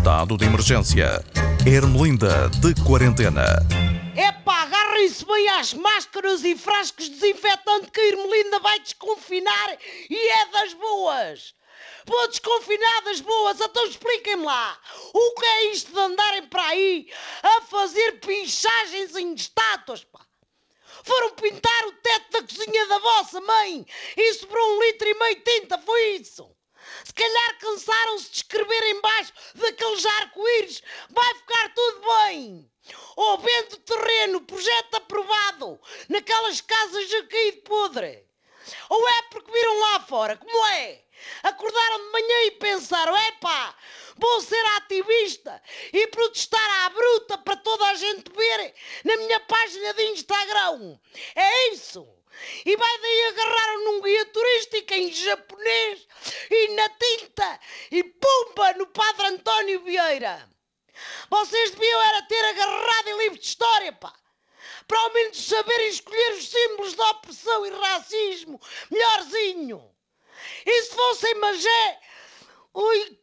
Estado de emergência. Ermelinda de quarentena. Epá, agarrem-se bem às máscaras e frascos desinfetante que a Ermelinda vai desconfinar e é das boas. Pô, desconfinadas boas, então expliquem-me lá. O que é isto de andarem para aí a fazer pinchagens em estátuas, pá? Foram pintar o teto da cozinha da vossa mãe e sobrou um litro e meio de tinta, foi isso? Se calhar cansaram-se de escrever em baixo daqueles arco-íris. Vai ficar tudo bem. Ou vendo terreno, projeto aprovado, naquelas casas de caído podre. Ou é porque viram lá fora, como é? Acordaram de manhã e pensaram, epá, vou ser ativista e protestar à bruta para toda a gente ver na minha página de Instagram. É isso. E vai daí agarraram num guia turístico em japonês e e pumba no Padre António Vieira. Vocês deviam era ter agarrado em livro de história, pá. Para ao menos saberem escolher os símbolos da opressão e racismo melhorzinho. E se fossem magé, ui,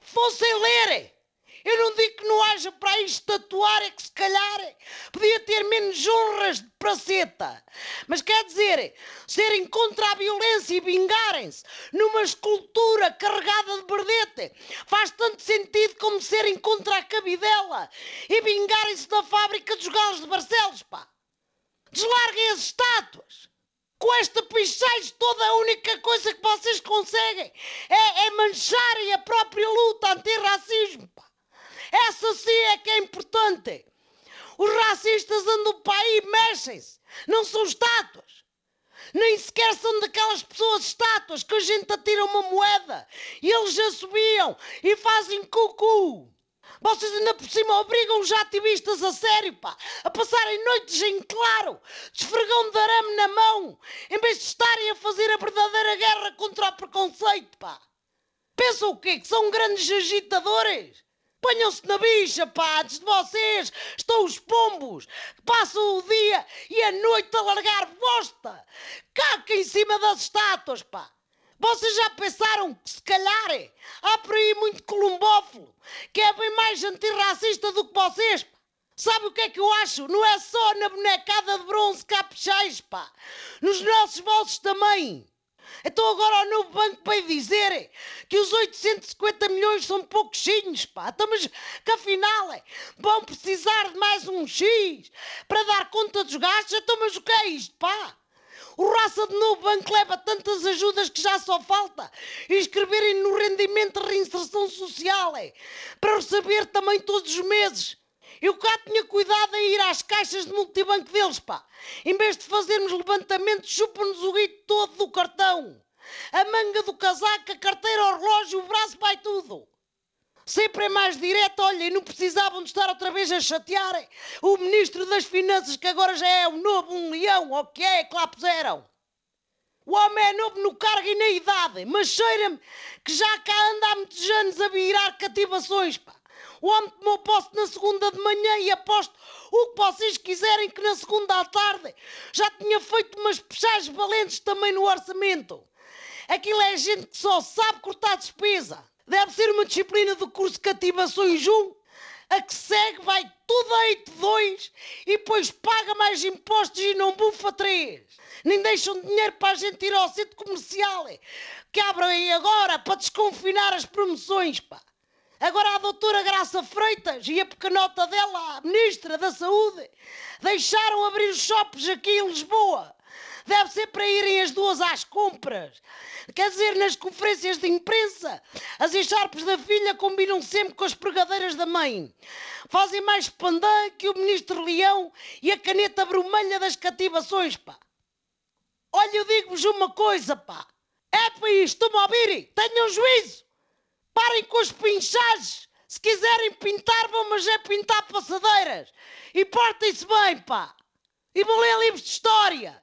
fossem lerem. Para aí estatuar, é que se calhar podia ter menos honras de praceta. Mas quer dizer, serem contra a violência e vingarem-se numa escultura carregada de berdete faz tanto sentido como serem contra a cabidela e vingarem-se da fábrica dos galos de Barcelos, pá. Deslarguem as estátuas. Com esta pichais toda a única coisa que vocês conseguem é, é mancharem a própria luta anti-racismo, pá. Essa sim é que é importante. Os racistas andam para aí e mexem-se. Não são estátuas. Nem sequer são daquelas pessoas estátuas que a gente atira uma moeda e eles já subiam e fazem cucu. Vocês ainda por cima obrigam os ativistas a sério, pá, a passarem noites em claro, desfregão de arame na mão, em vez de estarem a fazer a verdadeira guerra contra o preconceito, pá. Pensam o quê? Que são grandes agitadores? Ponham-se na bicha, pá, de vocês estão os pombos passam o dia e a noite a largar bosta, caca em cima das estátuas, pá. Vocês já pensaram que se calhar há por aí muito columbófilo que é bem mais antirracista do que vocês, pá. Sabe o que é que eu acho? Não é só na bonecada de bronze caprichais, pá. Nos nossos bolsos também. Então agora o novo banco vai dizer que os 850 milhões são pouquinhos, pá. Mas que afinal é, vão precisar de mais um X para dar conta dos gastos. Então, mas o que é isto, pá? O raça de novo banco leva tantas ajudas que já só falta inscreverem no rendimento de reinserção social, é, para receber também todos os meses. Eu cá tinha cuidado em ir às caixas de multibanco deles, pá. Em vez de fazermos levantamento, chupam-nos o guito todo do cartão. A manga do casaco, a carteira, o relógio, o braço, vai tudo. Sempre é mais direto, olha, e não precisavam de estar outra vez a chatearem o Ministro das Finanças, que agora já é um novo, um leão, ou que é, que lá puseram. O homem é novo no cargo e na idade, mas cheira-me que já cá anda há muitos anos a virar cativações, pá. O homem tomou posse na segunda de manhã e aposto o que vocês quiserem que na segunda à tarde já tinha feito umas puxagens valentes também no orçamento. Aquilo é gente que só sabe cortar despesa. Deve ser uma disciplina do curso Cativações 1. A que segue vai tudo a 2 e depois paga mais impostos e não bufa 3. Nem deixam dinheiro para a gente ir ao centro comercial. Que abrem agora para desconfinar as promoções, pá. Agora a doutora Graça Freitas e a pequenota dela, a ministra da Saúde, deixaram abrir os shoppings aqui em Lisboa. Deve ser para irem as duas às compras. Quer dizer, nas conferências de imprensa, as encharpes da filha combinam sempre com as pregadeiras da mãe. Fazem mais pandã que o ministro Leão e a caneta vermelha das cativações, pá. Olha, eu digo-vos uma coisa, pá. É para isto, estão-me a ouvir? Tenham juízo. Parem com os pinchagens. Se quiserem pintar, vão, mas é pintar passadeiras. E portem-se bem, pá. E vão ler livros de história.